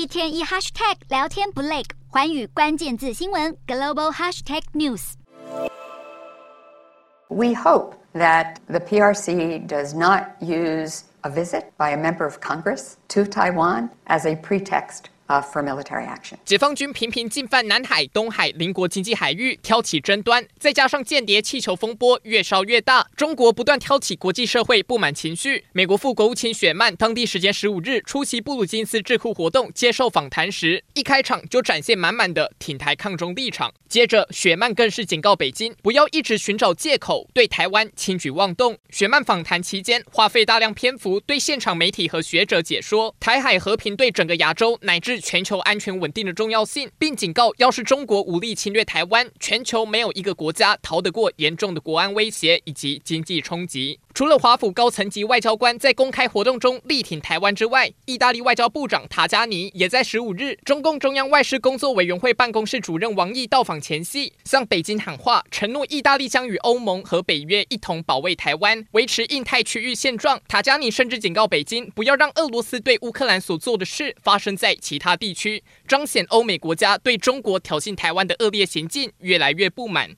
一天一 hashtag 聊天不累，寰宇关键字新闻 global hashtag news。We hope that the PRC does not use a visit by a member of Congress to Taiwan as a pretext. For military action，解放军频频进犯南海、东海邻国经济海域，挑起争端，再加上间谍气球风波越烧越大，中国不断挑起国际社会不满情绪。美国副国务卿雪曼当地时间十五日出席布鲁金斯智库活动接受访谈时，一开场就展现满满的挺台抗中立场。接着，雪曼更是警告北京，不要一直寻找借口对台湾轻举妄动。雪曼访谈期间花费大量篇幅对现场媒体和学者解说台海和平对整个亚洲乃至全球安全稳定的重要性，并警告，要是中国武力侵略台湾，全球没有一个国家逃得过严重的国安威胁以及经济冲击。除了华府高层级外交官在公开活动中力挺台湾之外，意大利外交部长塔加尼也在十五日，中共中央外事工作委员会办公室主任王毅到访前夕，向北京喊话，承诺意大利将与欧盟和北约一同保卫台湾，维持印太区域现状。塔加尼甚至警告北京，不要让俄罗斯对乌克兰所做的事发生在其他他地区，彰显欧美国家对中国挑衅台湾的恶劣行径越来越不满。